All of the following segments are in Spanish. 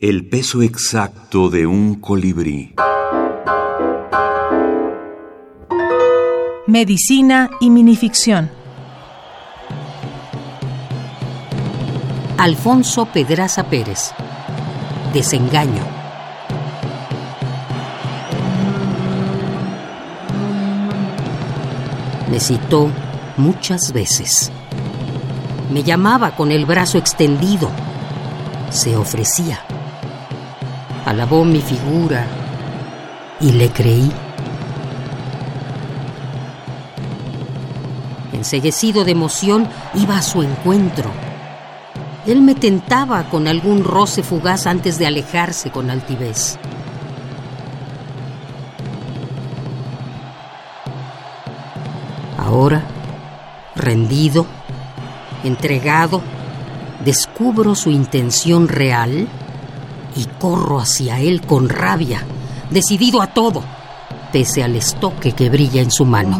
El peso exacto de un colibrí. Medicina y minificción. Alfonso Pedraza Pérez. Desengaño. Me citó muchas veces. Me llamaba con el brazo extendido. Se ofrecía. Alabó mi figura y le creí. Enseguecido de emoción, iba a su encuentro. Él me tentaba con algún roce fugaz antes de alejarse con altivez. Ahora, rendido, entregado, descubro su intención real y corro hacia él con rabia, decidido a todo, pese al estoque que brilla en su mano.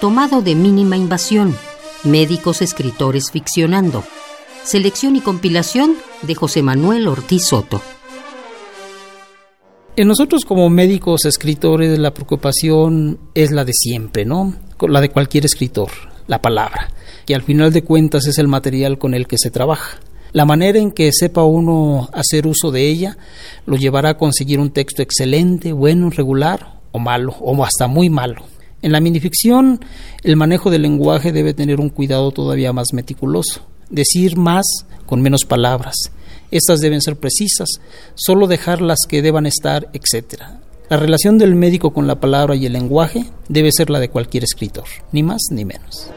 Tomado de mínima invasión, médicos escritores ficcionando. Selección y compilación de José Manuel Ortiz Soto. En nosotros como médicos escritores la preocupación es la de siempre, ¿no? La de cualquier escritor, la palabra, que al final de cuentas es el material con el que se trabaja. La manera en que sepa uno hacer uso de ella lo llevará a conseguir un texto excelente, bueno, regular o malo, o hasta muy malo. En la minificción, el manejo del lenguaje debe tener un cuidado todavía más meticuloso, decir más con menos palabras. Estas deben ser precisas, solo dejar las que deban estar, etc. La relación del médico con la palabra y el lenguaje debe ser la de cualquier escritor, ni más ni menos.